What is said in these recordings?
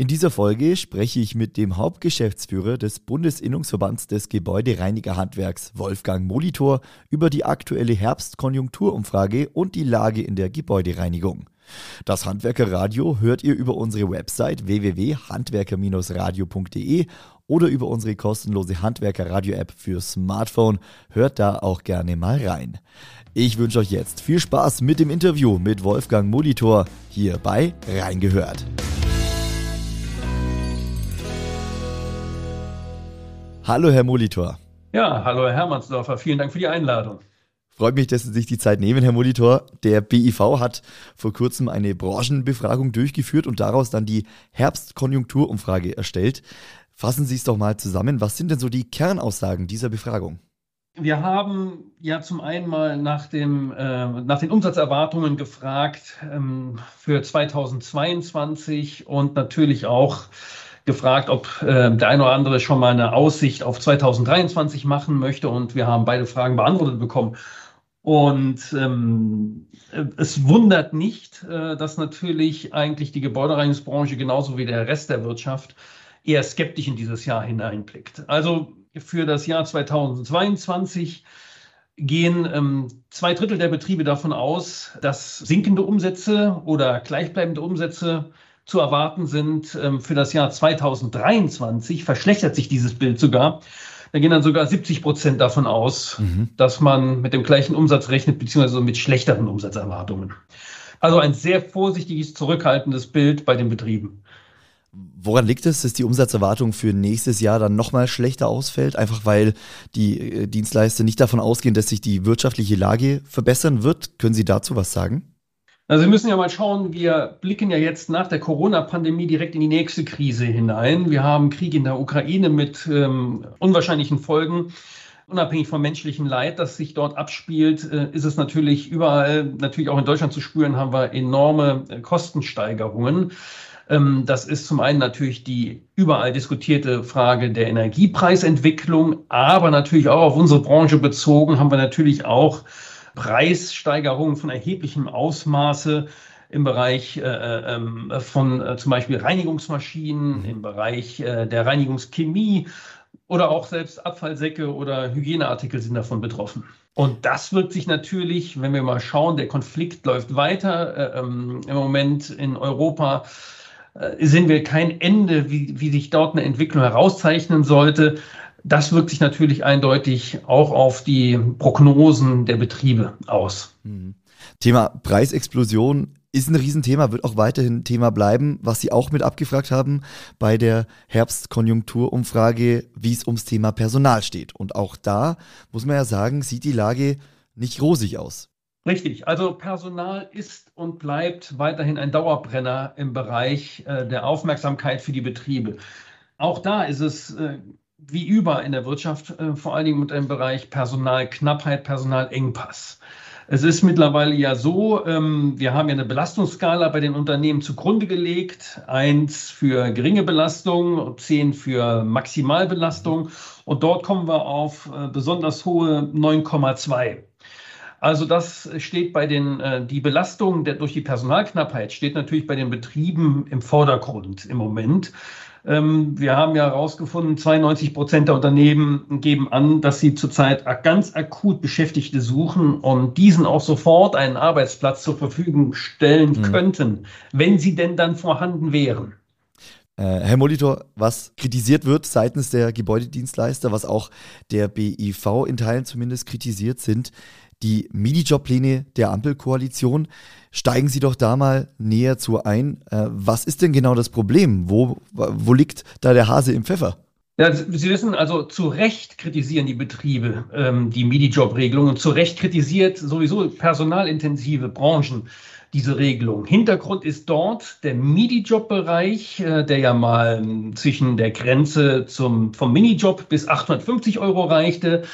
In dieser Folge spreche ich mit dem Hauptgeschäftsführer des Bundesinnungsverbands des Gebäudereinigerhandwerks, Wolfgang Molitor, über die aktuelle Herbstkonjunkturumfrage und die Lage in der Gebäudereinigung. Das Handwerkerradio hört ihr über unsere Website www.handwerker-radio.de oder über unsere kostenlose Handwerkerradio-App für Smartphone. Hört da auch gerne mal rein. Ich wünsche euch jetzt viel Spaß mit dem Interview mit Wolfgang Molitor hier bei Reingehört. Hallo, Herr Molitor. Ja, hallo, Herr Hermannsdorfer. Vielen Dank für die Einladung. Freut mich, dass Sie sich die Zeit nehmen, Herr Molitor. Der BIV hat vor kurzem eine Branchenbefragung durchgeführt und daraus dann die Herbstkonjunkturumfrage erstellt. Fassen Sie es doch mal zusammen. Was sind denn so die Kernaussagen dieser Befragung? Wir haben ja zum einen mal nach, dem, äh, nach den Umsatzerwartungen gefragt ähm, für 2022 und natürlich auch gefragt, ob äh, der eine oder andere schon mal eine Aussicht auf 2023 machen möchte und wir haben beide Fragen beantwortet bekommen. Und ähm, es wundert nicht, äh, dass natürlich eigentlich die Gebäudereinigungsbranche genauso wie der Rest der Wirtschaft eher skeptisch in dieses Jahr hineinblickt. Also für das Jahr 2022 gehen ähm, zwei Drittel der Betriebe davon aus, dass sinkende Umsätze oder gleichbleibende Umsätze zu erwarten sind ähm, für das Jahr 2023, verschlechtert sich dieses Bild sogar. Da gehen dann sogar 70 Prozent davon aus, mhm. dass man mit dem gleichen Umsatz rechnet, beziehungsweise mit schlechteren Umsatzerwartungen. Also ein sehr vorsichtiges, zurückhaltendes Bild bei den Betrieben. Woran liegt es, dass die Umsatzerwartung für nächstes Jahr dann nochmal schlechter ausfällt? Einfach weil die äh, Dienstleister nicht davon ausgehen, dass sich die wirtschaftliche Lage verbessern wird? Können Sie dazu was sagen? Also wir müssen ja mal schauen, wir blicken ja jetzt nach der Corona-Pandemie direkt in die nächste Krise hinein. Wir haben Krieg in der Ukraine mit ähm, unwahrscheinlichen Folgen. Unabhängig vom menschlichen Leid, das sich dort abspielt, äh, ist es natürlich überall, natürlich auch in Deutschland zu spüren, haben wir enorme äh, Kostensteigerungen. Ähm, das ist zum einen natürlich die überall diskutierte Frage der Energiepreisentwicklung, aber natürlich auch auf unsere Branche bezogen haben wir natürlich auch Preissteigerungen von erheblichem Ausmaße im Bereich äh, äh ähm, von äh, zum Beispiel Reinigungsmaschinen, mhm. im Bereich äh, der Reinigungschemie oder auch selbst Abfallsäcke oder Hygieneartikel sind davon betroffen. Und das wirkt sich natürlich, wenn wir mal schauen, der Konflikt läuft weiter. Äh, ähm, Im Moment in Europa äh, sehen wir kein Ende, wie, wie sich dort eine Entwicklung herauszeichnen sollte. Das wirkt sich natürlich eindeutig auch auf die Prognosen der Betriebe aus. Mhm. Thema Preisexplosion ist ein Riesenthema, wird auch weiterhin Thema bleiben. Was Sie auch mit abgefragt haben bei der Herbstkonjunkturumfrage, wie es ums Thema Personal steht. Und auch da muss man ja sagen, sieht die Lage nicht rosig aus. Richtig, also Personal ist und bleibt weiterhin ein Dauerbrenner im Bereich äh, der Aufmerksamkeit für die Betriebe. Auch da ist es äh, wie überall in der Wirtschaft, äh, vor allen Dingen mit dem Bereich Personalknappheit, Personalengpass. Es ist mittlerweile ja so, ähm, wir haben ja eine Belastungsskala bei den Unternehmen zugrunde gelegt. Eins für geringe Belastung, zehn für Maximalbelastung. Und dort kommen wir auf äh, besonders hohe 9,2. Also das steht bei den, äh, die Belastung der, durch die Personalknappheit steht natürlich bei den Betrieben im Vordergrund im Moment. Ähm, wir haben ja herausgefunden, 92 Prozent der Unternehmen geben an, dass sie zurzeit ganz akut Beschäftigte suchen und diesen auch sofort einen Arbeitsplatz zur Verfügung stellen mhm. könnten, wenn sie denn dann vorhanden wären. Äh, Herr Molitor, was kritisiert wird seitens der Gebäudedienstleister, was auch der BIV in Teilen zumindest kritisiert, sind die Minijobpläne der Ampelkoalition. Steigen Sie doch da mal näher zu ein. Äh, was ist denn genau das Problem? Wo, wo liegt da der Hase im Pfeffer? Ja, Sie wissen, also zu Recht kritisieren die Betriebe ähm, die Minijob-Regelung und zu Recht kritisiert sowieso personalintensive Branchen diese Regelung. Hintergrund ist dort der Minijob-Bereich, äh, der ja mal äh, zwischen der Grenze zum, vom Minijob bis 850 Euro reichte.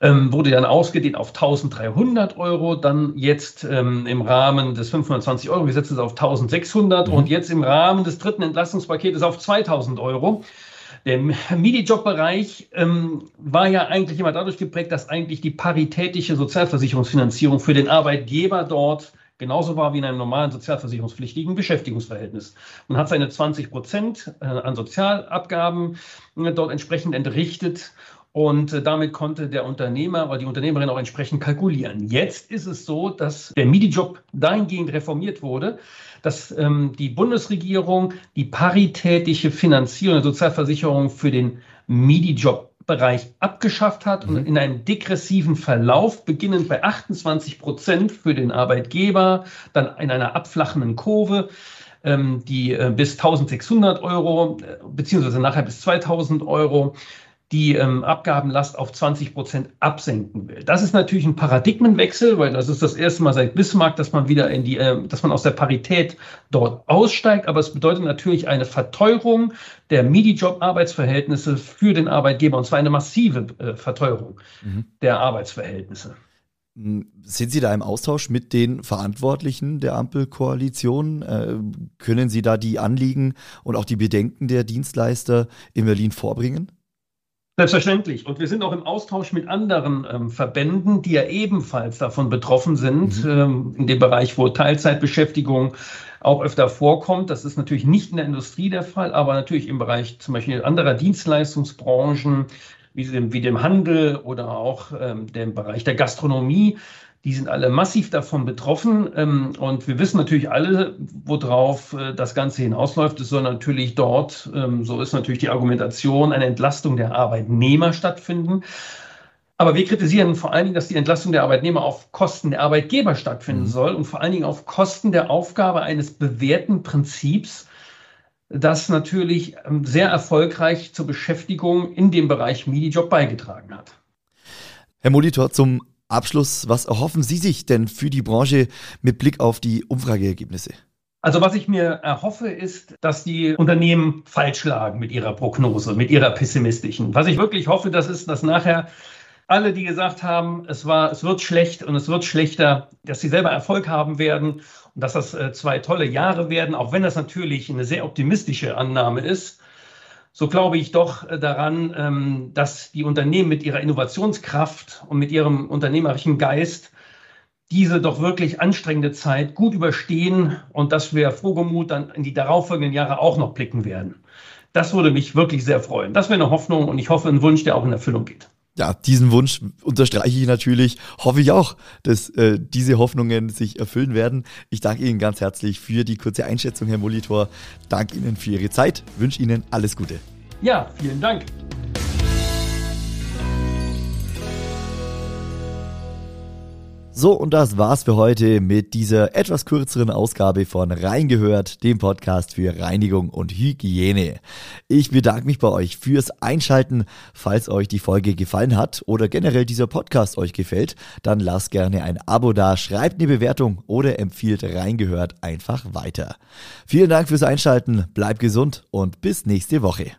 Ähm, wurde dann ausgedehnt auf 1300 Euro, dann jetzt ähm, im Rahmen des 520 Euro Gesetzes auf 1600 mhm. und jetzt im Rahmen des dritten Entlastungspaketes auf 2000 Euro. Der Minijob-Bereich ähm, war ja eigentlich immer dadurch geprägt, dass eigentlich die paritätische Sozialversicherungsfinanzierung für den Arbeitgeber dort genauso war wie in einem normalen sozialversicherungspflichtigen Beschäftigungsverhältnis. Man hat seine 20 Prozent äh, an Sozialabgaben äh, dort entsprechend entrichtet und äh, damit konnte der Unternehmer oder die Unternehmerin auch entsprechend kalkulieren. Jetzt ist es so, dass der MIDI-Job dahingehend reformiert wurde, dass ähm, die Bundesregierung die paritätische Finanzierung der Sozialversicherung für den MIDI-Job Bereich abgeschafft hat und mhm. in einem degressiven Verlauf, beginnend bei 28 Prozent für den Arbeitgeber, dann in einer abflachenden Kurve, ähm, die äh, bis 1600 Euro, äh, beziehungsweise nachher bis 2000 Euro die ähm, Abgabenlast auf 20 Prozent absenken will. Das ist natürlich ein Paradigmenwechsel, weil das ist das erste Mal seit Bismarck, dass man wieder in die, äh, dass man aus der Parität dort aussteigt. Aber es bedeutet natürlich eine Verteuerung der MIDI-Job-Arbeitsverhältnisse für den Arbeitgeber und zwar eine massive äh, Verteuerung mhm. der Arbeitsverhältnisse. Hm, sind Sie da im Austausch mit den Verantwortlichen der Ampelkoalition? Äh, können Sie da die Anliegen und auch die Bedenken der Dienstleister in Berlin vorbringen? Selbstverständlich. Und wir sind auch im Austausch mit anderen ähm, Verbänden, die ja ebenfalls davon betroffen sind, mhm. ähm, in dem Bereich, wo Teilzeitbeschäftigung auch öfter vorkommt. Das ist natürlich nicht in der Industrie der Fall, aber natürlich im Bereich zum Beispiel anderer Dienstleistungsbranchen, wie dem, wie dem Handel oder auch ähm, dem Bereich der Gastronomie. Die sind alle massiv davon betroffen. Ähm, und wir wissen natürlich alle, worauf äh, das Ganze hinausläuft. Es soll natürlich dort, ähm, so ist natürlich die Argumentation, eine Entlastung der Arbeitnehmer stattfinden. Aber wir kritisieren vor allen Dingen, dass die Entlastung der Arbeitnehmer auf Kosten der Arbeitgeber stattfinden mhm. soll und vor allen Dingen auf Kosten der Aufgabe eines bewährten Prinzips, das natürlich ähm, sehr erfolgreich zur Beschäftigung in dem Bereich Minijob beigetragen hat. Herr Molitor, zum Abschluss, was erhoffen Sie sich denn für die Branche mit Blick auf die Umfrageergebnisse? Also was ich mir erhoffe, ist, dass die Unternehmen falsch lagen mit ihrer Prognose, mit ihrer pessimistischen. Was ich wirklich hoffe, das ist, dass nachher alle, die gesagt haben, es war, es wird schlecht und es wird schlechter, dass sie selber Erfolg haben werden und dass das äh, zwei tolle Jahre werden, auch wenn das natürlich eine sehr optimistische Annahme ist so glaube ich doch äh, daran, ähm, dass die Unternehmen mit ihrer Innovationskraft und mit ihrem unternehmerischen Geist diese doch wirklich anstrengende Zeit gut überstehen und dass wir frohgemut dann in die darauffolgenden Jahre auch noch blicken werden. Das würde mich wirklich sehr freuen. Das wäre eine Hoffnung und ich hoffe, ein Wunsch, der auch in Erfüllung geht ja, diesen Wunsch unterstreiche ich natürlich. Hoffe ich auch, dass äh, diese Hoffnungen sich erfüllen werden. Ich danke Ihnen ganz herzlich für die kurze Einschätzung, Herr Molitor. Danke Ihnen für Ihre Zeit. Wünsche Ihnen alles Gute. Ja, vielen Dank. So, und das war's für heute mit dieser etwas kürzeren Ausgabe von Reingehört, dem Podcast für Reinigung und Hygiene. Ich bedanke mich bei euch fürs Einschalten. Falls euch die Folge gefallen hat oder generell dieser Podcast euch gefällt, dann lasst gerne ein Abo da, schreibt eine Bewertung oder empfiehlt Reingehört einfach weiter. Vielen Dank fürs Einschalten, bleibt gesund und bis nächste Woche.